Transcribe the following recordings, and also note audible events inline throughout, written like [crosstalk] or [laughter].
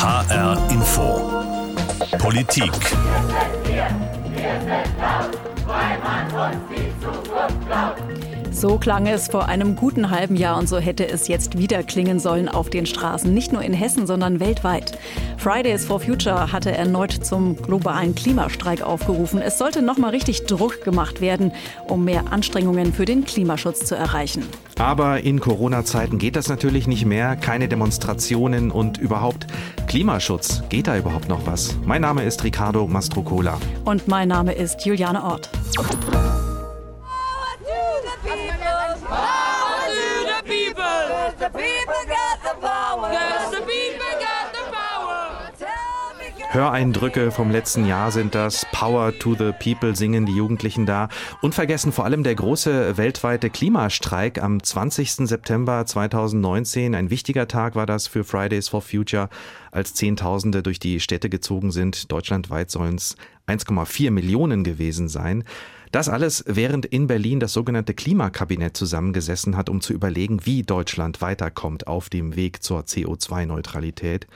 HR Info. Politik. Wir sind, wir sind laut, weil man uns die Zukunft klaut. So klang es vor einem guten halben Jahr und so hätte es jetzt wieder klingen sollen auf den Straßen. Nicht nur in Hessen, sondern weltweit. Fridays for Future hatte erneut zum globalen Klimastreik aufgerufen. Es sollte nochmal richtig Druck gemacht werden, um mehr Anstrengungen für den Klimaschutz zu erreichen. Aber in Corona-Zeiten geht das natürlich nicht mehr. Keine Demonstrationen und überhaupt Klimaschutz. Geht da überhaupt noch was? Mein Name ist Ricardo Mastrocola. Und mein Name ist Juliane Ort. Höreindrücke vom letzten Jahr sind das. Power to the People singen die Jugendlichen da. Unvergessen vor allem der große weltweite Klimastreik am 20. September 2019. Ein wichtiger Tag war das für Fridays for Future, als Zehntausende durch die Städte gezogen sind. Deutschlandweit sollen es 1,4 Millionen gewesen sein. Das alles, während in Berlin das sogenannte Klimakabinett zusammengesessen hat, um zu überlegen, wie Deutschland weiterkommt auf dem Weg zur CO2-Neutralität.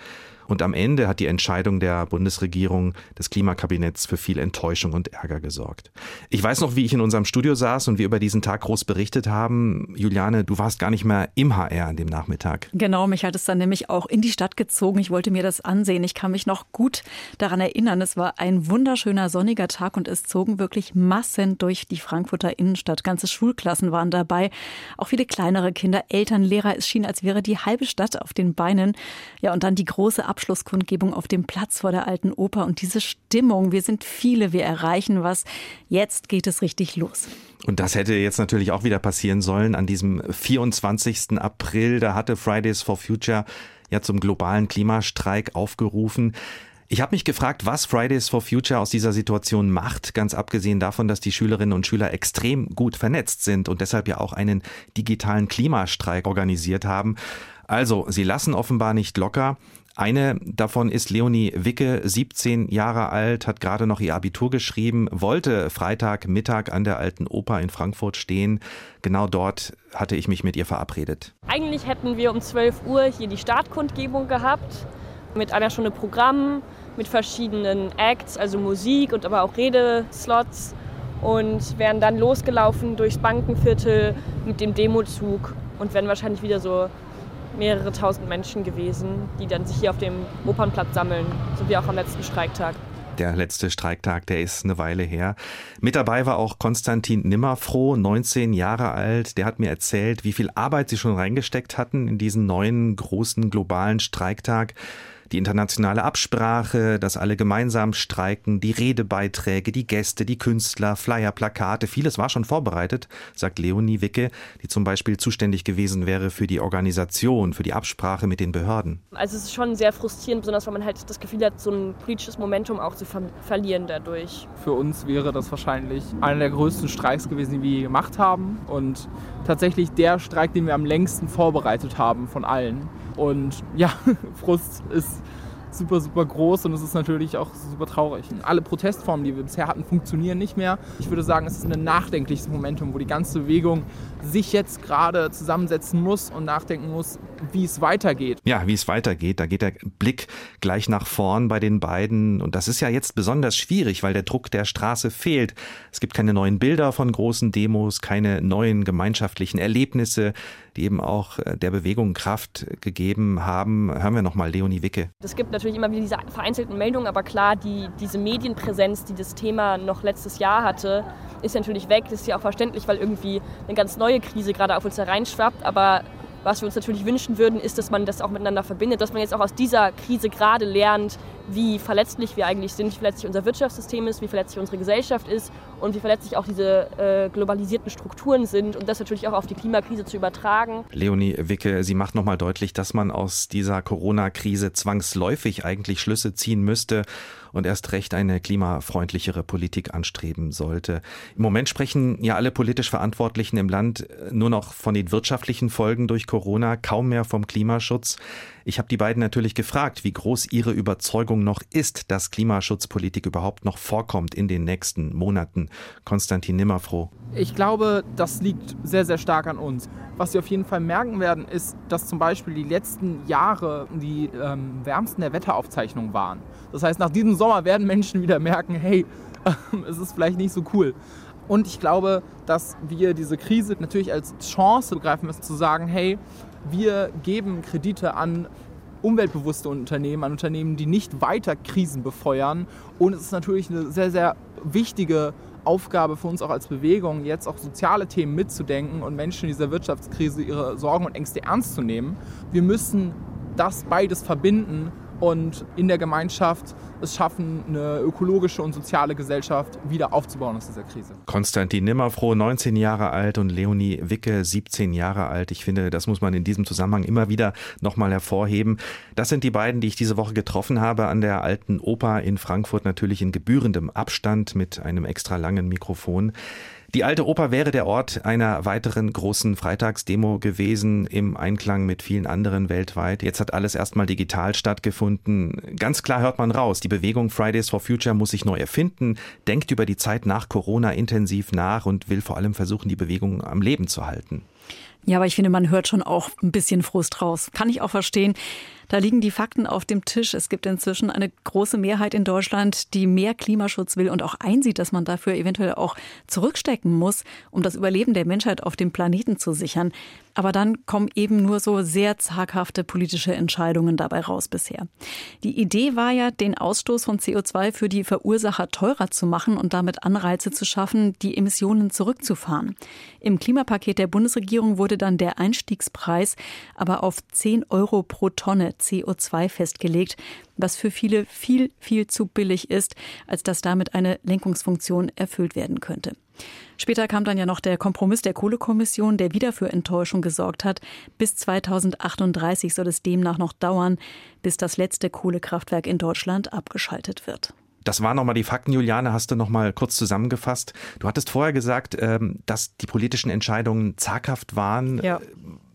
Und am Ende hat die Entscheidung der Bundesregierung des Klimakabinetts für viel Enttäuschung und Ärger gesorgt. Ich weiß noch, wie ich in unserem Studio saß und wir über diesen Tag groß berichtet haben. Juliane, du warst gar nicht mehr im HR an dem Nachmittag. Genau, mich hat es dann nämlich auch in die Stadt gezogen. Ich wollte mir das ansehen. Ich kann mich noch gut daran erinnern. Es war ein wunderschöner sonniger Tag und es zogen wirklich Massen durch die Frankfurter Innenstadt. Ganze Schulklassen waren dabei. Auch viele kleinere Kinder, Eltern, Lehrer. Es schien, als wäre die halbe Stadt auf den Beinen. Ja, und dann die große Abschlusskundgebung auf dem Platz vor der alten Oper und diese Stimmung. Wir sind viele, wir erreichen was. Jetzt geht es richtig los. Und das hätte jetzt natürlich auch wieder passieren sollen an diesem 24. April. Da hatte Fridays for Future ja zum globalen Klimastreik aufgerufen. Ich habe mich gefragt, was Fridays for Future aus dieser Situation macht, ganz abgesehen davon, dass die Schülerinnen und Schüler extrem gut vernetzt sind und deshalb ja auch einen digitalen Klimastreik organisiert haben. Also, sie lassen offenbar nicht locker. Eine davon ist Leonie Wicke, 17 Jahre alt, hat gerade noch ihr Abitur geschrieben, wollte Freitagmittag an der Alten Oper in Frankfurt stehen. Genau dort hatte ich mich mit ihr verabredet. Eigentlich hätten wir um 12 Uhr hier die Startkundgebung gehabt mit einer Stunde Programm, mit verschiedenen Acts, also Musik und aber auch Redeslots und wären dann losgelaufen durchs Bankenviertel mit dem Demozug und wären wahrscheinlich wieder so mehrere tausend Menschen gewesen, die dann sich hier auf dem Opernplatz sammeln, so wie auch am letzten Streiktag. Der letzte Streiktag, der ist eine Weile her. Mit dabei war auch Konstantin Nimmerfroh, 19 Jahre alt. Der hat mir erzählt, wie viel Arbeit sie schon reingesteckt hatten in diesen neuen großen globalen Streiktag die internationale Absprache, dass alle gemeinsam streiken, die Redebeiträge, die Gäste, die Künstler, Flyer, Plakate, vieles war schon vorbereitet, sagt Leonie Wicke, die zum Beispiel zuständig gewesen wäre für die Organisation, für die Absprache mit den Behörden. Also es ist schon sehr frustrierend, besonders weil man halt das Gefühl hat, so ein politisches Momentum auch zu ver verlieren dadurch. Für uns wäre das wahrscheinlich einer der größten Streiks gewesen, die wir gemacht haben und tatsächlich der Streik, den wir am längsten vorbereitet haben von allen. Und ja, [laughs] Frust ist super, super groß und es ist natürlich auch super traurig. Alle Protestformen, die wir bisher hatten, funktionieren nicht mehr. Ich würde sagen, es ist ein nachdenkliches Momentum, wo die ganze Bewegung sich jetzt gerade zusammensetzen muss und nachdenken muss, wie es weitergeht. Ja, wie es weitergeht. Da geht der Blick gleich nach vorn bei den beiden. Und das ist ja jetzt besonders schwierig, weil der Druck der Straße fehlt. Es gibt keine neuen Bilder von großen Demos, keine neuen gemeinschaftlichen Erlebnisse, die eben auch äh, der Bewegung Kraft gegeben haben. Hören wir nochmal Leonie Wicke. Es gibt natürlich immer wieder diese vereinzelten Meldungen, aber klar, die, diese Medienpräsenz, die das Thema noch letztes Jahr hatte, ist natürlich weg. Das ist ja auch verständlich, weil irgendwie eine ganz neue Krise gerade auf uns hereinschwappt. Aber was wir uns natürlich wünschen würden, ist, dass man das auch miteinander verbindet, dass man jetzt auch aus dieser Krise gerade lernt, wie verletzlich wir eigentlich sind, wie verletzlich unser Wirtschaftssystem ist, wie verletzlich unsere Gesellschaft ist und wie verletzlich auch diese äh, globalisierten Strukturen sind und das natürlich auch auf die Klimakrise zu übertragen. Leonie Wicke, sie macht nochmal deutlich, dass man aus dieser Corona-Krise zwangsläufig eigentlich Schlüsse ziehen müsste und erst recht eine klimafreundlichere Politik anstreben sollte. Im Moment sprechen ja alle politisch Verantwortlichen im Land nur noch von den wirtschaftlichen Folgen durch Corona, kaum mehr vom Klimaschutz. Ich habe die beiden natürlich gefragt, wie groß ihre Überzeugung noch ist, dass Klimaschutzpolitik überhaupt noch vorkommt in den nächsten Monaten. Konstantin Nimmerfroh. Ich glaube, das liegt sehr, sehr stark an uns. Was wir auf jeden Fall merken werden, ist, dass zum Beispiel die letzten Jahre die ähm, wärmsten der Wetteraufzeichnungen waren. Das heißt, nach diesem Sommer werden Menschen wieder merken, hey, [laughs] es ist vielleicht nicht so cool. Und ich glaube, dass wir diese Krise natürlich als Chance begreifen müssen, zu sagen, hey, wir geben Kredite an umweltbewusste Unternehmen, an Unternehmen, die nicht weiter Krisen befeuern. Und es ist natürlich eine sehr, sehr wichtige Aufgabe für uns auch als Bewegung, jetzt auch soziale Themen mitzudenken und Menschen in dieser Wirtschaftskrise ihre Sorgen und Ängste ernst zu nehmen. Wir müssen das beides verbinden und in der Gemeinschaft es schaffen, eine ökologische und soziale Gesellschaft wieder aufzubauen aus dieser Krise. Konstantin Nimmerfroh, 19 Jahre alt und Leonie Wicke, 17 Jahre alt. Ich finde, das muss man in diesem Zusammenhang immer wieder nochmal hervorheben. Das sind die beiden, die ich diese Woche getroffen habe an der Alten Oper in Frankfurt, natürlich in gebührendem Abstand mit einem extra langen Mikrofon. Die Alte Oper wäre der Ort einer weiteren großen Freitagsdemo gewesen, im Einklang mit vielen anderen weltweit. Jetzt hat alles erstmal digital stattgefunden. Ganz klar hört man raus, die Bewegung Fridays for Future muss sich neu erfinden, denkt über die Zeit nach Corona intensiv nach und will vor allem versuchen, die Bewegung am Leben zu halten. Ja, aber ich finde, man hört schon auch ein bisschen Frust raus. Kann ich auch verstehen. Da liegen die Fakten auf dem Tisch. Es gibt inzwischen eine große Mehrheit in Deutschland, die mehr Klimaschutz will und auch einsieht, dass man dafür eventuell auch zurückstecken muss, um das Überleben der Menschheit auf dem Planeten zu sichern. Aber dann kommen eben nur so sehr zaghafte politische Entscheidungen dabei raus bisher. Die Idee war ja, den Ausstoß von CO2 für die Verursacher teurer zu machen und damit Anreize zu schaffen, die Emissionen zurückzufahren. Im Klimapaket der Bundesregierung wurde dann der Einstiegspreis aber auf 10 Euro pro Tonne CO2 festgelegt, was für viele viel, viel zu billig ist, als dass damit eine Lenkungsfunktion erfüllt werden könnte. Später kam dann ja noch der Kompromiss der Kohlekommission, der wieder für Enttäuschung gesorgt hat. Bis 2038 soll es demnach noch dauern, bis das letzte Kohlekraftwerk in Deutschland abgeschaltet wird. Das waren nochmal die Fakten, Juliane, hast du nochmal kurz zusammengefasst. Du hattest vorher gesagt, ähm, dass die politischen Entscheidungen zaghaft waren. Ja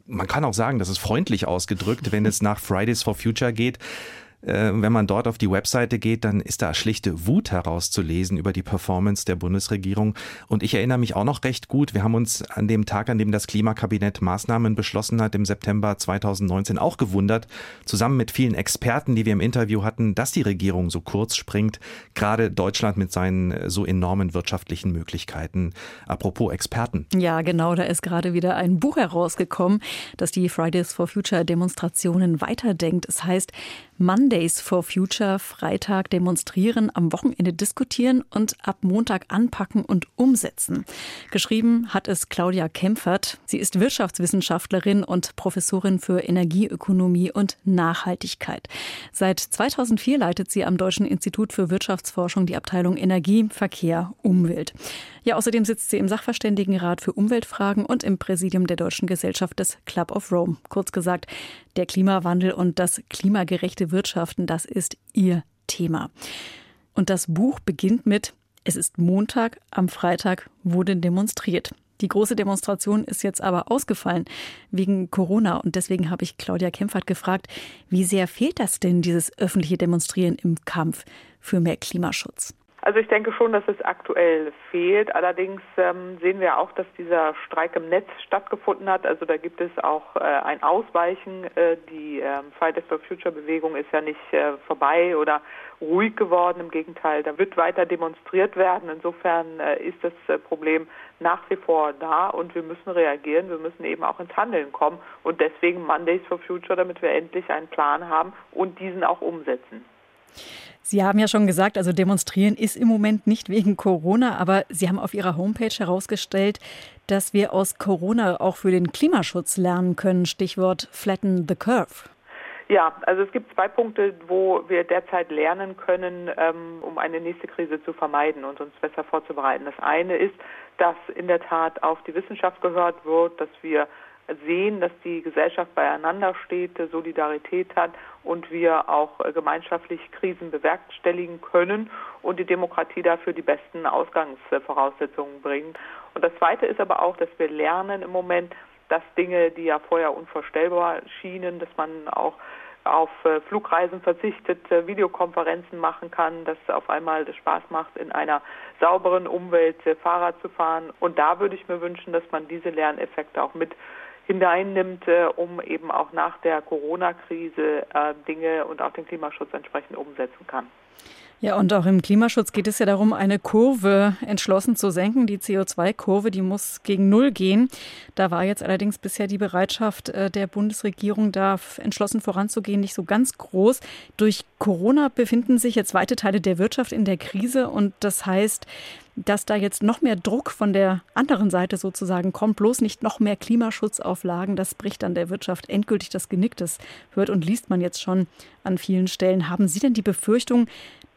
man kann auch sagen, das ist freundlich ausgedrückt, wenn es nach Fridays for Future geht. Äh, wenn man dort auf die Webseite geht, dann ist da schlichte Wut herauszulesen über die Performance der Bundesregierung. Und ich erinnere mich auch noch recht gut, wir haben uns an dem Tag, an dem das Klimakabinett Maßnahmen beschlossen hat, im September 2019 auch gewundert, zusammen mit vielen Experten, die wir im Interview hatten, dass die Regierung so kurz springt, gerade Deutschland mit seinen äh, so enormen wirtschaftlichen Möglichkeiten. Apropos Experten. Ja, genau, da ist gerade wieder ein Buch herausgekommen, das die Fridays for Future Demonstrationen weiterdenkt. Es heißt, Mondays for Future Freitag demonstrieren, am Wochenende diskutieren und ab Montag anpacken und umsetzen. Geschrieben hat es Claudia Kempfert. Sie ist Wirtschaftswissenschaftlerin und Professorin für Energieökonomie und Nachhaltigkeit. Seit 2004 leitet sie am Deutschen Institut für Wirtschaftsforschung die Abteilung Energie, Verkehr, Umwelt. Ja, außerdem sitzt sie im Sachverständigenrat für Umweltfragen und im Präsidium der Deutschen Gesellschaft des Club of Rome. Kurz gesagt, der Klimawandel und das klimagerechte Wirtschaften, das ist ihr Thema. Und das Buch beginnt mit Es ist Montag, am Freitag wurde demonstriert. Die große Demonstration ist jetzt aber ausgefallen wegen Corona. Und deswegen habe ich Claudia Kempfert gefragt, wie sehr fehlt das denn, dieses öffentliche Demonstrieren im Kampf für mehr Klimaschutz? Also ich denke schon, dass es aktuell fehlt. Allerdings ähm, sehen wir auch, dass dieser Streik im Netz stattgefunden hat. Also da gibt es auch äh, ein Ausweichen. Äh, die äh, Fridays for Future Bewegung ist ja nicht äh, vorbei oder ruhig geworden. Im Gegenteil, da wird weiter demonstriert werden. Insofern äh, ist das äh, Problem nach wie vor da und wir müssen reagieren. Wir müssen eben auch ins Handeln kommen und deswegen Mondays for Future, damit wir endlich einen Plan haben und diesen auch umsetzen. Sie haben ja schon gesagt, also demonstrieren ist im Moment nicht wegen Corona, aber Sie haben auf Ihrer Homepage herausgestellt, dass wir aus Corona auch für den Klimaschutz lernen können. Stichwort Flatten the Curve. Ja, also es gibt zwei Punkte, wo wir derzeit lernen können, ähm, um eine nächste Krise zu vermeiden und uns besser vorzubereiten. Das eine ist, dass in der Tat auf die Wissenschaft gehört wird, dass wir sehen, dass die Gesellschaft beieinander steht, Solidarität hat und wir auch äh, gemeinschaftlich Krisen bewerkstelligen können und die Demokratie dafür die besten Ausgangsvoraussetzungen bringt. Und das Zweite ist aber auch, dass wir lernen im Moment, dass Dinge, die ja vorher unvorstellbar schienen, dass man auch auf äh, Flugreisen verzichtet, äh, Videokonferenzen machen kann, dass auf einmal Spaß macht, in einer sauberen Umwelt Fahrrad zu fahren. Und da würde ich mir wünschen, dass man diese Lerneffekte auch mit hineinnimmt, um eben auch nach der Corona-Krise Dinge und auch den Klimaschutz entsprechend umsetzen kann. Ja, und auch im Klimaschutz geht es ja darum, eine Kurve entschlossen zu senken. Die CO2-Kurve, die muss gegen Null gehen. Da war jetzt allerdings bisher die Bereitschaft äh, der Bundesregierung, da entschlossen voranzugehen, nicht so ganz groß. Durch Corona befinden sich jetzt weite Teile der Wirtschaft in der Krise und das heißt, dass da jetzt noch mehr Druck von der anderen Seite sozusagen kommt, bloß nicht noch mehr Klimaschutzauflagen, das bricht dann der Wirtschaft endgültig das Genick. Das hört und liest man jetzt schon an vielen Stellen. Haben Sie denn die Befürchtung,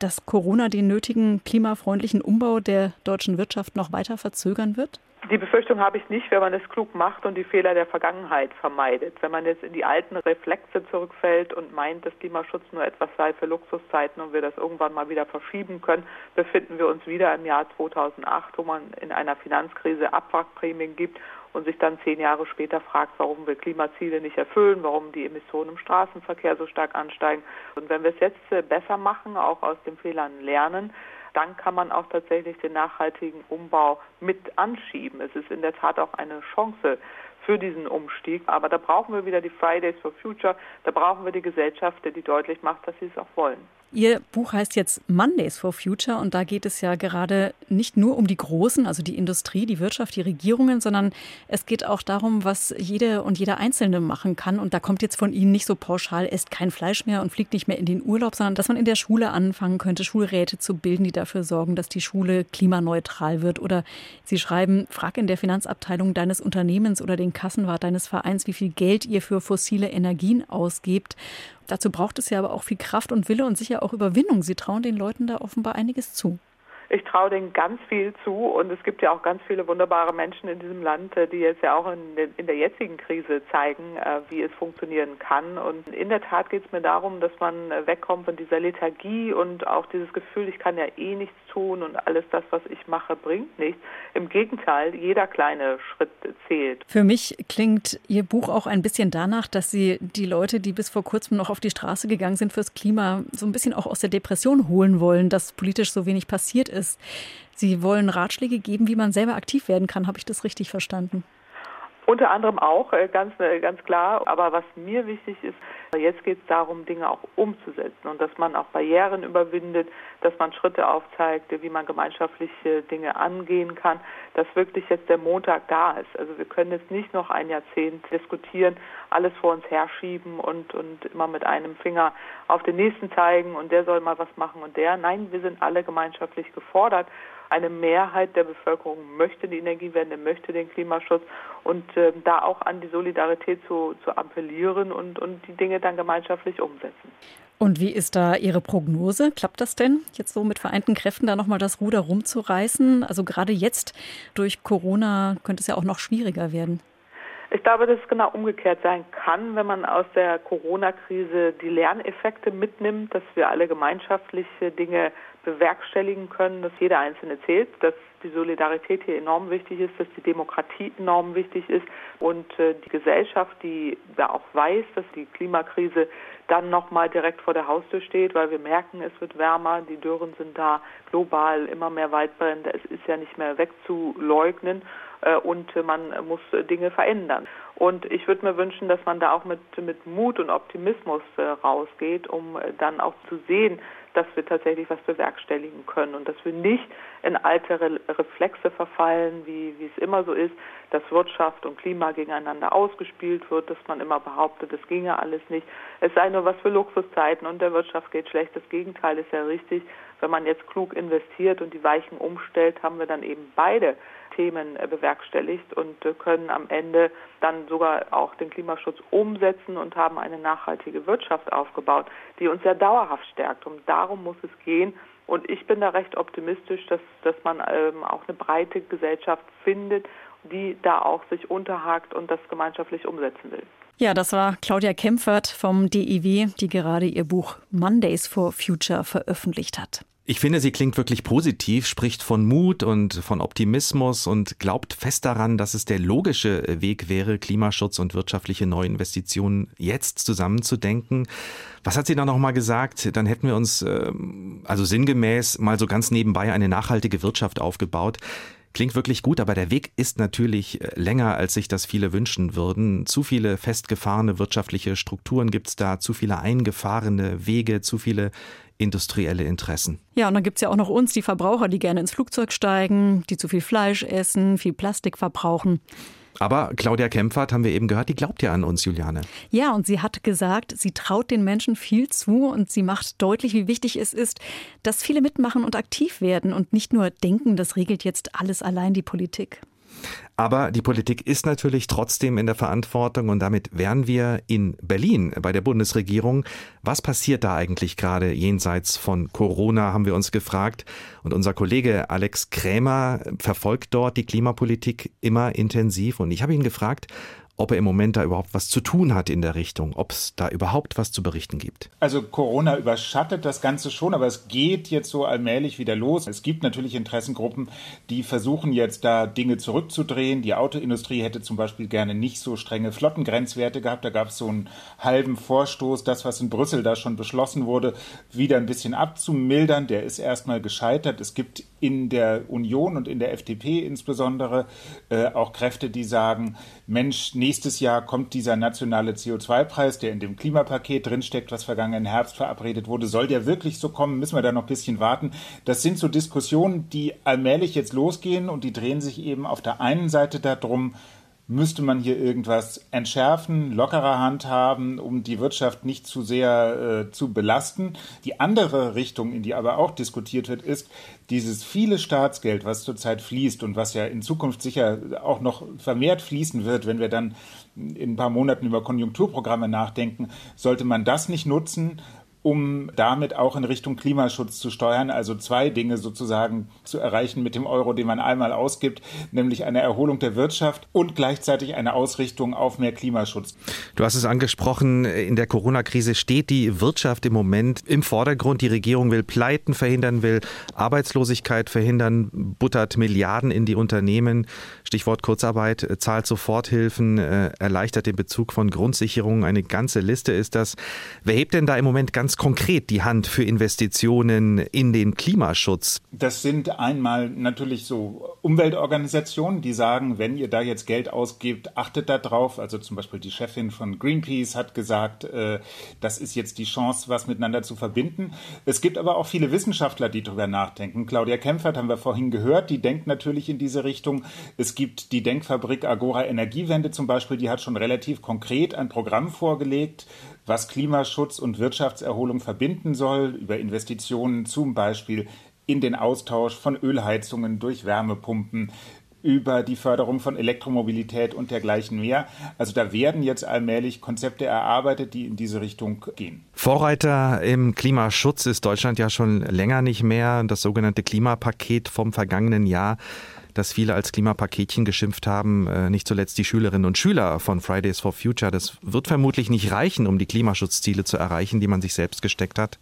dass Corona den nötigen klimafreundlichen Umbau der deutschen Wirtschaft noch weiter verzögern wird? Die Befürchtung habe ich nicht, wenn man es klug macht und die Fehler der Vergangenheit vermeidet. Wenn man jetzt in die alten Reflexe zurückfällt und meint, dass Klimaschutz nur etwas sei für Luxuszeiten und wir das irgendwann mal wieder verschieben können, befinden wir uns wieder im Jahr 2008, wo man in einer Finanzkrise Abwrackprämien gibt und sich dann zehn Jahre später fragt, warum wir Klimaziele nicht erfüllen, warum die Emissionen im Straßenverkehr so stark ansteigen. Und wenn wir es jetzt äh, besser machen, auch aus den Fehlern lernen, dann kann man auch tatsächlich den nachhaltigen Umbau mit anschieben. Es ist in der Tat auch eine Chance für diesen Umstieg. Aber da brauchen wir wieder die Fridays for Future, da brauchen wir die Gesellschaft, die deutlich macht, dass sie es auch wollen. Ihr Buch heißt jetzt Mondays for Future und da geht es ja gerade nicht nur um die Großen, also die Industrie, die Wirtschaft, die Regierungen, sondern es geht auch darum, was jede und jeder Einzelne machen kann. Und da kommt jetzt von Ihnen nicht so pauschal, esst kein Fleisch mehr und fliegt nicht mehr in den Urlaub, sondern dass man in der Schule anfangen könnte, Schulräte zu bilden, die dafür sorgen, dass die Schule klimaneutral wird. Oder Sie schreiben, frag in der Finanzabteilung deines Unternehmens oder den Kassenwart deines Vereins, wie viel Geld ihr für fossile Energien ausgebt. Dazu braucht es ja aber auch viel Kraft und Wille und sicher auch Überwindung. Sie trauen den Leuten da offenbar einiges zu. Ich traue denen ganz viel zu und es gibt ja auch ganz viele wunderbare Menschen in diesem Land, äh, die jetzt ja auch in, der jetzigen Krise zeigen, äh, wie es funktionieren kann. Und in der Tat geht es mir darum, dass man äh, wegkommt von dieser Lethargie und auch dieses Gefühl, ich kann ja eh nichts tun und alles das, was ich mache, bringt nichts. Im Gegenteil, jeder kleine Schritt zählt. Für mich klingt Ihr Buch auch ein bisschen danach, dass Sie die Leute, die bis vor kurzem noch auf die Straße gegangen sind fürs Klima, so ein bisschen auch aus der Depression holen wollen, dass politisch so wenig passiert ist ist. Sie wollen Ratschläge geben, wie man selber aktiv werden kann. Habe ich das richtig verstanden? Unter anderem auch, äh, ganz, äh, ganz klar. Aber was mir wichtig ist, jetzt geht es darum, Dinge auch umzusetzen und dass man auch Barrieren überwindet, dass man Schritte aufzeigt, wie man gemeinschaftliche Dinge angehen kann, dass wirklich jetzt der Montag da ist. Also wir können jetzt nicht noch ein Jahrzehnt diskutieren, alles vor uns herschieben und, und immer mit einem Finger auf den nächsten zeigen und der soll mal was machen und der. Nein, wir sind alle gemeinschaftlich gefordert eine Mehrheit der Bevölkerung möchte die Energiewende, möchte den Klimaschutz und äh, da auch an die Solidarität zu, zu appellieren und, und die Dinge dann gemeinschaftlich umsetzen. Und wie ist da Ihre Prognose? Klappt das denn, jetzt so mit vereinten Kräften da nochmal das Ruder rumzureißen? Also gerade jetzt durch Corona könnte es ja auch noch schwieriger werden. Ich glaube, dass es genau umgekehrt sein kann, wenn man aus der Corona-Krise die Lerneffekte mitnimmt, dass wir alle gemeinschaftliche Dinge bewerkstelligen können, dass jeder Einzelne zählt, dass die Solidarität hier enorm wichtig ist, dass die Demokratie enorm wichtig ist und äh, die Gesellschaft, die da auch weiß, dass die Klimakrise dann nochmal direkt vor der Haustür steht, weil wir merken, es wird wärmer, die Dürren sind da global, immer mehr Waldbrände, es ist ja nicht mehr wegzuleugnen und man muss Dinge verändern. Und ich würde mir wünschen, dass man da auch mit, mit Mut und Optimismus äh, rausgeht, um äh, dann auch zu sehen, dass wir tatsächlich was bewerkstelligen können und dass wir nicht in alte Re Reflexe verfallen, wie, wie es immer so ist, dass Wirtschaft und Klima gegeneinander ausgespielt wird, dass man immer behauptet, es ginge alles nicht. Es sei nur was für Luxuszeiten und der Wirtschaft geht schlecht. Das Gegenteil ist ja richtig. Wenn man jetzt klug investiert und die Weichen umstellt, haben wir dann eben beide Themen äh, bewerkstelligt und äh, können am Ende dann sogar auch den Klimaschutz umsetzen und haben eine nachhaltige Wirtschaft aufgebaut, die uns ja dauerhaft stärkt. Und darum muss es gehen. Und ich bin da recht optimistisch, dass, dass man ähm, auch eine breite Gesellschaft findet, die da auch sich unterhakt und das gemeinschaftlich umsetzen will. Ja, das war Claudia Kempfert vom DIW, die gerade ihr Buch Mondays for Future veröffentlicht hat. Ich finde, sie klingt wirklich positiv, spricht von Mut und von Optimismus und glaubt fest daran, dass es der logische Weg wäre, Klimaschutz und wirtschaftliche Neuinvestitionen jetzt zusammenzudenken. Was hat sie da nochmal gesagt? Dann hätten wir uns, ähm, also sinngemäß, mal so ganz nebenbei eine nachhaltige Wirtschaft aufgebaut. Klingt wirklich gut, aber der Weg ist natürlich äh, länger, als sich das viele wünschen würden. Zu viele festgefahrene wirtschaftliche Strukturen gibt es da, zu viele eingefahrene Wege, zu viele industrielle Interessen. Ja, und dann gibt es ja auch noch uns, die Verbraucher, die gerne ins Flugzeug steigen, die zu viel Fleisch essen, viel Plastik verbrauchen. Aber Claudia Kempfert, haben wir eben gehört, die glaubt ja an uns, Juliane. Ja, und sie hat gesagt, sie traut den Menschen viel zu und sie macht deutlich, wie wichtig es ist, dass viele mitmachen und aktiv werden und nicht nur denken, das regelt jetzt alles allein die Politik. Aber die Politik ist natürlich trotzdem in der Verantwortung und damit wären wir in Berlin bei der Bundesregierung. Was passiert da eigentlich gerade jenseits von Corona, haben wir uns gefragt. Und unser Kollege Alex Krämer verfolgt dort die Klimapolitik immer intensiv. Und ich habe ihn gefragt, ob er im Moment da überhaupt was zu tun hat in der Richtung, ob es da überhaupt was zu berichten gibt. Also Corona überschattet das Ganze schon, aber es geht jetzt so allmählich wieder los. Es gibt natürlich Interessengruppen, die versuchen jetzt da Dinge zurückzudrehen. Die Autoindustrie hätte zum Beispiel gerne nicht so strenge Flottengrenzwerte gehabt. Da gab es so einen halben Vorstoß, das, was in Brüssel da schon beschlossen wurde, wieder ein bisschen abzumildern. Der ist erstmal gescheitert. Es gibt in der Union und in der FDP insbesondere äh, auch Kräfte, die sagen, Mensch, nächstes Jahr kommt dieser nationale CO2-Preis, der in dem Klimapaket drinsteckt, was vergangenen Herbst verabredet wurde. Soll der wirklich so kommen? Müssen wir da noch ein bisschen warten? Das sind so Diskussionen, die allmählich jetzt losgehen und die drehen sich eben auf der einen Seite darum, müsste man hier irgendwas entschärfen, lockerer handhaben, um die Wirtschaft nicht zu sehr äh, zu belasten. Die andere Richtung, in die aber auch diskutiert wird, ist dieses viele Staatsgeld, was zurzeit fließt und was ja in Zukunft sicher auch noch vermehrt fließen wird, wenn wir dann in ein paar Monaten über Konjunkturprogramme nachdenken, sollte man das nicht nutzen, um damit auch in Richtung Klimaschutz zu steuern. Also zwei Dinge sozusagen zu erreichen mit dem Euro, den man einmal ausgibt, nämlich eine Erholung der Wirtschaft und gleichzeitig eine Ausrichtung auf mehr Klimaschutz. Du hast es angesprochen, in der Corona-Krise steht die Wirtschaft im Moment im Vordergrund. Die Regierung will Pleiten verhindern, will Arbeitslosigkeit verhindern, buttert Milliarden in die Unternehmen. Stichwort Kurzarbeit, zahlt Soforthilfen, äh, erleichtert den Bezug von Grundsicherungen. Eine ganze Liste ist das. Wer hebt denn da im Moment ganz ganz konkret die Hand für Investitionen in den Klimaschutz? Das sind einmal natürlich so Umweltorganisationen, die sagen, wenn ihr da jetzt Geld ausgebt, achtet da drauf. Also zum Beispiel die Chefin von Greenpeace hat gesagt, äh, das ist jetzt die Chance, was miteinander zu verbinden. Es gibt aber auch viele Wissenschaftler, die darüber nachdenken. Claudia Kempfert haben wir vorhin gehört, die denkt natürlich in diese Richtung. Es gibt die Denkfabrik Agora Energiewende zum Beispiel, die hat schon relativ konkret ein Programm vorgelegt, was Klimaschutz und Wirtschaftserholung verbinden soll, über Investitionen zum Beispiel in den Austausch von Ölheizungen durch Wärmepumpen, über die Förderung von Elektromobilität und dergleichen mehr. Also da werden jetzt allmählich Konzepte erarbeitet, die in diese Richtung gehen. Vorreiter im Klimaschutz ist Deutschland ja schon länger nicht mehr. Das sogenannte Klimapaket vom vergangenen Jahr das viele als Klimapaketchen geschimpft haben, äh, nicht zuletzt die Schülerinnen und Schüler von Fridays for Future. Das wird vermutlich nicht reichen, um die Klimaschutzziele zu erreichen, die man sich selbst gesteckt hat.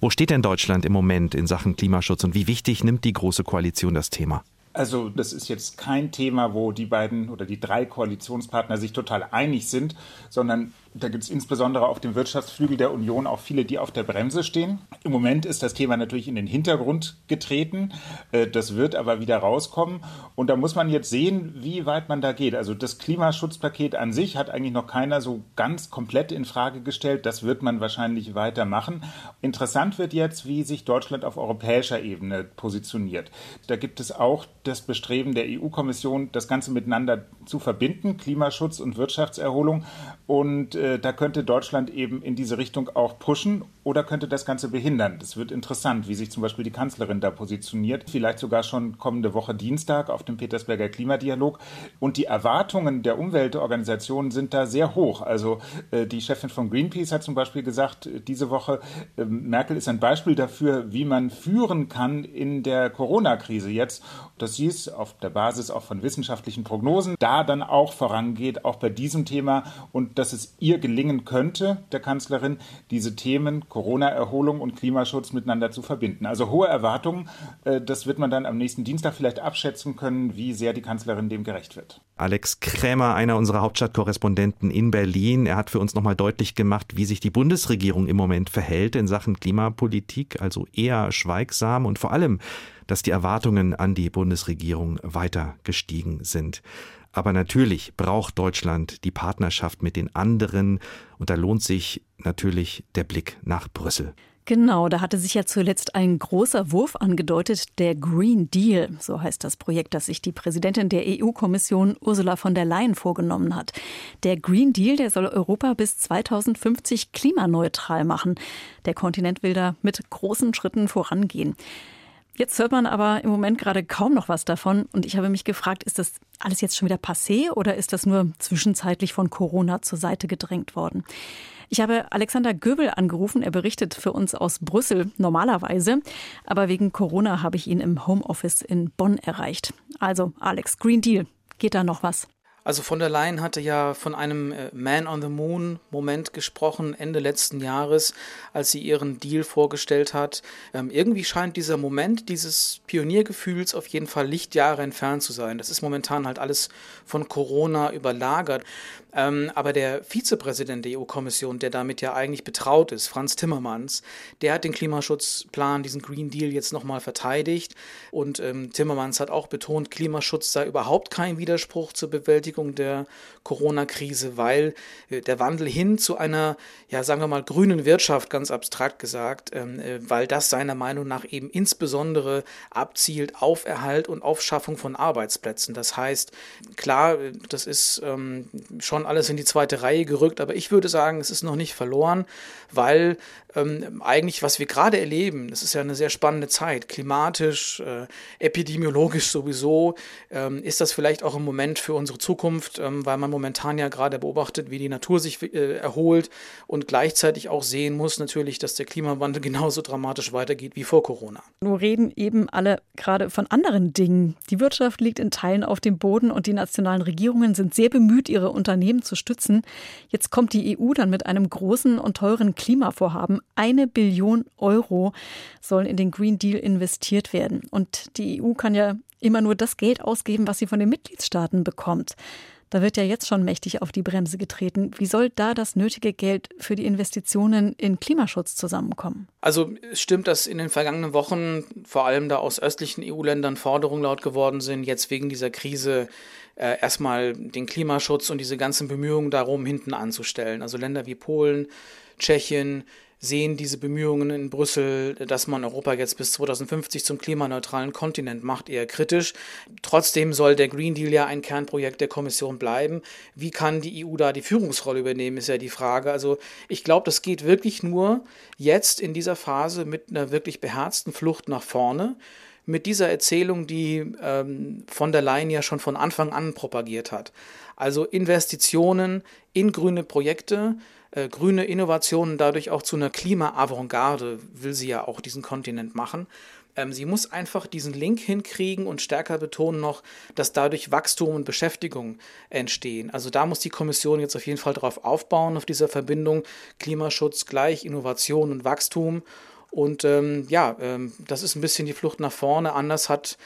Wo steht denn Deutschland im Moment in Sachen Klimaschutz und wie wichtig nimmt die Große Koalition das Thema? Also das ist jetzt kein Thema, wo die beiden oder die drei Koalitionspartner sich total einig sind, sondern da gibt es insbesondere auf dem Wirtschaftsflügel der Union auch viele, die auf der Bremse stehen. Im Moment ist das Thema natürlich in den Hintergrund getreten. Äh, das wird aber wieder rauskommen. Und da muss man jetzt sehen, wie weit man da geht. Also das Klimaschutzpaket an sich hat eigentlich noch keiner so ganz komplett in Frage gestellt. Das wird man wahrscheinlich weitermachen. Interessant wird jetzt, wie sich Deutschland auf europäischer Ebene positioniert. Da gibt es auch das Bestreben der EU-Kommission, das Ganze miteinander zu verbinden, Klimaschutz und Wirtschaftserholung. Und äh, da könnte Deutschland eben in diese Richtung auch pushen oder könnte das Ganze behindern. Das wird interessant, wie sich zum Beispiel die Kanzlerin da positioniert. Vielleicht sogar schon kommende Woche Dienstag auf dem Petersberger Klimadialog. Und die Erwartungen der Umweltorganisationen sind da sehr hoch. Also äh, die Chefin von Greenpeace hat zum Beispiel gesagt, äh, diese Woche, äh, Merkel ist ein Beispiel dafür, wie man führen kann in der Corona-Krise jetzt. Dass sie es auf der Basis auch von wissenschaftlichen Prognosen da dann auch vorangeht, auch bei diesem Thema und dass es ihr gelingen könnte, der Kanzlerin, diese Themen Corona-Erholung und Klimaschutz miteinander zu verbinden. Also hohe Erwartungen, äh, das wird man dann am nächsten Dienstag vielleicht abschätzen können, wie sehr die Kanzlerin dem gerecht wird. Alex Krämer, einer unserer Hauptstadtkorrespondenten in Berlin, er hat für uns nochmal deutlich gemacht, wie sich die Bundesregierung im Moment verhält in Sachen Klimapolitik, also eher schweigsam und vor allem, dass die Erwartungen an die Bundesregierung weiter gestiegen sind. Aber natürlich braucht Deutschland die Partnerschaft mit den anderen und da lohnt sich natürlich der Blick nach Brüssel. Genau, da hatte sich ja zuletzt ein großer Wurf angedeutet, der Green Deal, so heißt das Projekt, das sich die Präsidentin der EU-Kommission Ursula von der Leyen vorgenommen hat. Der Green Deal, der soll Europa bis 2050 klimaneutral machen. Der Kontinent will da mit großen Schritten vorangehen. Jetzt hört man aber im Moment gerade kaum noch was davon. Und ich habe mich gefragt, ist das alles jetzt schon wieder passé oder ist das nur zwischenzeitlich von Corona zur Seite gedrängt worden? Ich habe Alexander Göbel angerufen. Er berichtet für uns aus Brüssel normalerweise. Aber wegen Corona habe ich ihn im Homeoffice in Bonn erreicht. Also, Alex, Green Deal. Geht da noch was? Also von der Leyen hatte ja von einem äh, Man on the Moon Moment gesprochen Ende letzten Jahres, als sie ihren Deal vorgestellt hat. Ähm, irgendwie scheint dieser Moment dieses Pioniergefühls auf jeden Fall Lichtjahre entfernt zu sein. Das ist momentan halt alles von Corona überlagert. Ähm, aber der Vizepräsident der EU-Kommission, der damit ja eigentlich betraut ist, Franz Timmermans, der hat den Klimaschutzplan, diesen Green Deal jetzt nochmal verteidigt. Und ähm, Timmermans hat auch betont, Klimaschutz sei überhaupt kein Widerspruch zur Bewältigung der Corona-Krise, weil äh, der Wandel hin zu einer, ja, sagen wir mal, grünen Wirtschaft, ganz abstrakt gesagt, ähm, äh, weil das seiner Meinung nach eben insbesondere abzielt auf Erhalt und Aufschaffung von Arbeitsplätzen. Das heißt, klar, äh, das ist ähm, schon schon alles in die zweite Reihe gerückt, aber ich würde sagen, es ist noch nicht verloren, weil ähm, eigentlich, was wir gerade erleben, das ist ja eine sehr spannende Zeit, klimatisch, äh, epidemiologisch sowieso, ähm, ist das vielleicht auch ein Moment für unsere Zukunft, ähm, weil man momentan ja gerade beobachtet, wie die Natur sich äh, erholt und gleichzeitig auch sehen muss natürlich, dass der Klimawandel [laughs] genauso dramatisch weitergeht wie vor Corona. Nur reden eben alle gerade von anderen Dingen. Die Wirtschaft liegt in Teilen auf dem Boden und die nationalen Regierungen sind sehr bemüht, ihre Unternehmen Unternehmen zu stützen. Jetzt kommt die EU dann mit einem großen und teuren Klimavorhaben. Eine Billion Euro sollen in den Green Deal investiert werden. Und die EU kann ja immer nur das Geld ausgeben, was sie von den Mitgliedstaaten bekommt. Da wird ja jetzt schon mächtig auf die Bremse getreten. Wie soll da das nötige Geld für die Investitionen in Klimaschutz zusammenkommen? Also es stimmt, dass in den vergangenen Wochen vor allem da aus östlichen EU-Ländern Forderungen laut geworden sind, jetzt wegen dieser Krise äh, erstmal den Klimaschutz und diese ganzen Bemühungen darum hinten anzustellen. Also Länder wie Polen, Tschechien, sehen diese Bemühungen in Brüssel, dass man Europa jetzt bis 2050 zum klimaneutralen Kontinent macht, eher kritisch. Trotzdem soll der Green Deal ja ein Kernprojekt der Kommission bleiben. Wie kann die EU da die Führungsrolle übernehmen, ist ja die Frage. Also ich glaube, das geht wirklich nur jetzt in dieser Phase mit einer wirklich beherzten Flucht nach vorne mit dieser Erzählung, die ähm, von der Leyen ja schon von Anfang an propagiert hat. Also Investitionen in grüne Projekte, äh, grüne Innovationen dadurch auch zu einer Klima-Avantgarde will sie ja auch diesen Kontinent machen. Ähm, sie muss einfach diesen Link hinkriegen und stärker betonen noch, dass dadurch Wachstum und Beschäftigung entstehen. Also da muss die Kommission jetzt auf jeden Fall darauf aufbauen, auf dieser Verbindung Klimaschutz gleich Innovation und Wachstum. Und ähm, ja, ähm, das ist ein bisschen die Flucht nach vorne. Anders hat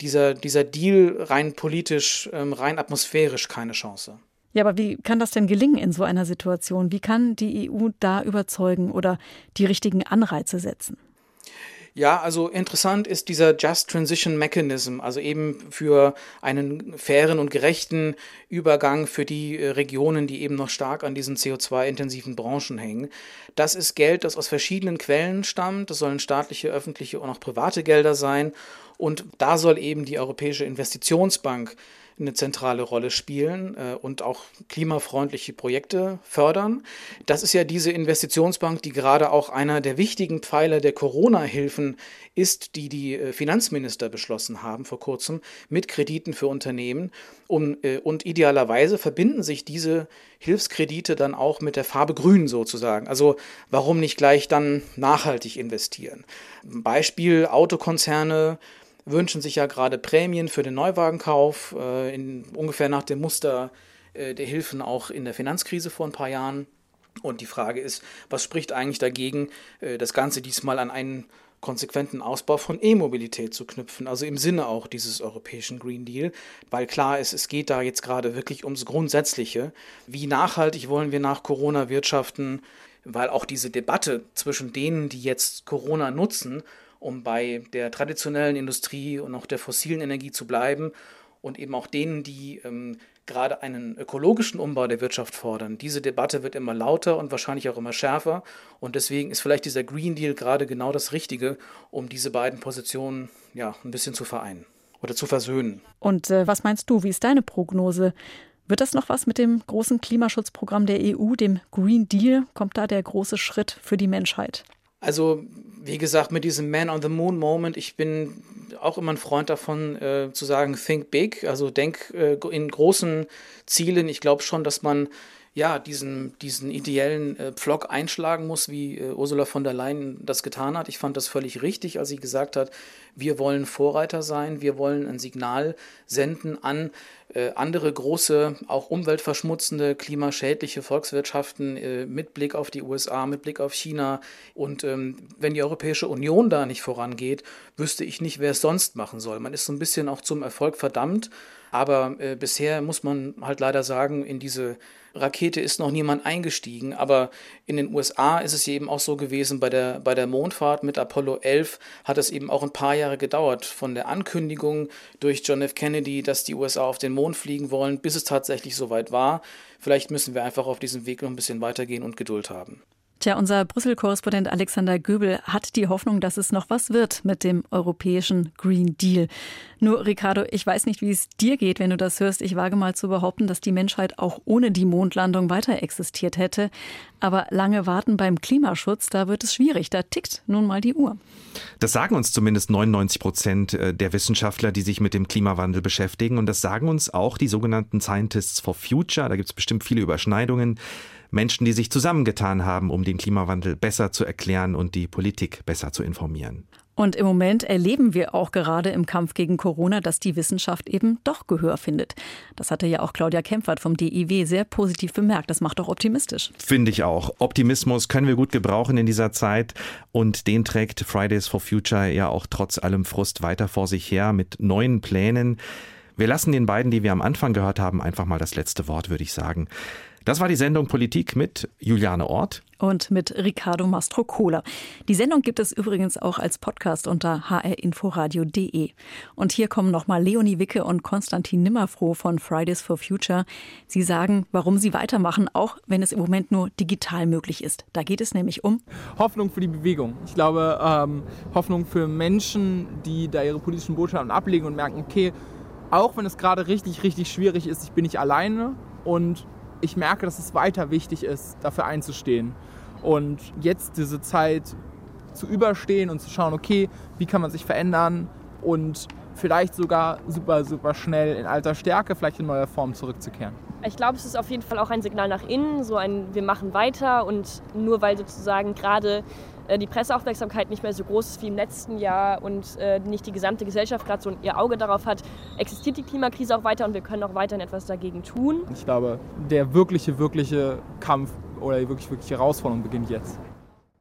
dieser, dieser Deal rein politisch, ähm, rein atmosphärisch keine Chance. Ja, aber wie kann das denn gelingen in so einer Situation? Wie kann die EU da überzeugen oder die richtigen Anreize setzen? Ja, also interessant ist dieser Just Transition Mechanism, also eben für einen fairen und gerechten Übergang für die äh, Regionen, die eben noch stark an diesen CO2-intensiven Branchen hängen. Das ist Geld, das aus verschiedenen Quellen stammt. Das sollen staatliche, öffentliche und auch private Gelder sein. Und da soll eben die Europäische Investitionsbank eine zentrale Rolle spielen äh, und auch klimafreundliche Projekte fördern. Das ist ja diese Investitionsbank, die gerade auch einer der wichtigen Pfeiler der Corona-Hilfen ist, die die äh, Finanzminister beschlossen haben vor kurzem mit Krediten für Unternehmen. Um, äh, und idealerweise verbinden sich diese Hilfskredite dann auch mit der Farbe Grün sozusagen. Also warum nicht gleich dann nachhaltig investieren? Beispiel Autokonzerne wünschen sich ja gerade Prämien für den Neuwagenkauf, äh, in, ungefähr nach dem Muster äh, der Hilfen auch in der Finanzkrise vor ein paar Jahren. Und die Frage ist, was spricht eigentlich dagegen, äh, das Ganze diesmal an einen konsequenten Ausbau von E-Mobilität zu knüpfen, also im Sinne auch dieses europäischen Green Deal, weil klar ist, es geht da jetzt gerade wirklich ums Grundsätzliche. Wie nachhaltig wollen wir nach Corona wirtschaften? Weil auch diese Debatte zwischen denen, die jetzt Corona nutzen, um bei der traditionellen Industrie und auch der fossilen Energie zu bleiben, und eben auch denen, die ähm, gerade einen ökologischen Umbau der Wirtschaft fordern. Diese Debatte wird immer lauter und wahrscheinlich auch immer schärfer. Und deswegen ist vielleicht dieser Green Deal gerade genau das Richtige, um diese beiden Positionen ja, ein bisschen zu vereinen oder zu versöhnen. Und äh, was meinst du, wie ist deine Prognose? Wird das noch was mit dem großen Klimaschutzprogramm der EU, dem Green Deal? Kommt da der große Schritt für die Menschheit? Also, wie gesagt, mit diesem Man on the Moon Moment, ich bin auch immer ein Freund davon, äh, zu sagen, think big, also denk äh, in großen Zielen. Ich glaube schon, dass man ja, diesen, diesen ideellen äh, Pflock einschlagen muss, wie äh, Ursula von der Leyen das getan hat. Ich fand das völlig richtig, als sie gesagt hat, wir wollen Vorreiter sein, wir wollen ein Signal senden an äh, andere große, auch umweltverschmutzende, klimaschädliche Volkswirtschaften äh, mit Blick auf die USA, mit Blick auf China. Und ähm, wenn die Europäische Union da nicht vorangeht, wüsste ich nicht, wer es sonst machen soll. Man ist so ein bisschen auch zum Erfolg verdammt. Aber äh, bisher muss man halt leider sagen, in diese Rakete ist noch niemand eingestiegen. Aber in den USA ist es eben auch so gewesen, bei der, bei der Mondfahrt mit Apollo 11 hat es eben auch ein paar Jahre gedauert. Von der Ankündigung durch John F. Kennedy, dass die USA auf den Mond fliegen wollen, bis es tatsächlich soweit war. Vielleicht müssen wir einfach auf diesem Weg noch ein bisschen weitergehen und Geduld haben. Tja, unser Brüssel-Korrespondent Alexander Göbel hat die Hoffnung, dass es noch was wird mit dem europäischen Green Deal. Nur, Ricardo, ich weiß nicht, wie es dir geht, wenn du das hörst. Ich wage mal zu behaupten, dass die Menschheit auch ohne die Mondlandung weiter existiert hätte. Aber lange warten beim Klimaschutz, da wird es schwierig. Da tickt nun mal die Uhr. Das sagen uns zumindest 99 Prozent äh, der Wissenschaftler, die sich mit dem Klimawandel beschäftigen. Und das sagen uns auch die sogenannten Scientists for Future. Da gibt es bestimmt viele Überschneidungen. Menschen, die sich zusammengetan haben, um den Klimawandel besser zu erklären und die Politik besser zu informieren. Und im Moment erleben wir auch gerade im Kampf gegen Corona, dass die Wissenschaft eben doch Gehör findet. Das hatte ja auch Claudia Kempfert vom DIW sehr positiv bemerkt. Das macht doch optimistisch. Finde ich auch. Optimismus können wir gut gebrauchen in dieser Zeit. Und den trägt Fridays for Future ja auch trotz allem Frust weiter vor sich her mit neuen Plänen. Wir lassen den beiden, die wir am Anfang gehört haben, einfach mal das letzte Wort, würde ich sagen. Das war die Sendung Politik mit Juliane Ort und mit Ricardo Mastrocola. Die Sendung gibt es übrigens auch als Podcast unter hrinforadio.de. Und hier kommen nochmal Leonie Wicke und Konstantin Nimmerfroh von Fridays for Future. Sie sagen, warum sie weitermachen, auch wenn es im Moment nur digital möglich ist. Da geht es nämlich um Hoffnung für die Bewegung. Ich glaube, ähm, Hoffnung für Menschen, die da ihre politischen Botschaften ablegen und merken, okay, auch wenn es gerade richtig, richtig schwierig ist, ich bin nicht alleine und ich merke, dass es weiter wichtig ist, dafür einzustehen. Und jetzt diese Zeit zu überstehen und zu schauen, okay, wie kann man sich verändern und vielleicht sogar super, super schnell in alter Stärke, vielleicht in neuer Form zurückzukehren. Ich glaube, es ist auf jeden Fall auch ein Signal nach innen, so ein Wir machen weiter und nur weil sozusagen gerade die Presseaufmerksamkeit nicht mehr so groß ist wie im letzten Jahr und äh, nicht die gesamte Gesellschaft gerade so ihr Auge darauf hat, existiert die Klimakrise auch weiter und wir können auch weiterhin etwas dagegen tun. Ich glaube, der wirkliche, wirkliche Kampf oder die wirklich, wirkliche Herausforderung beginnt jetzt.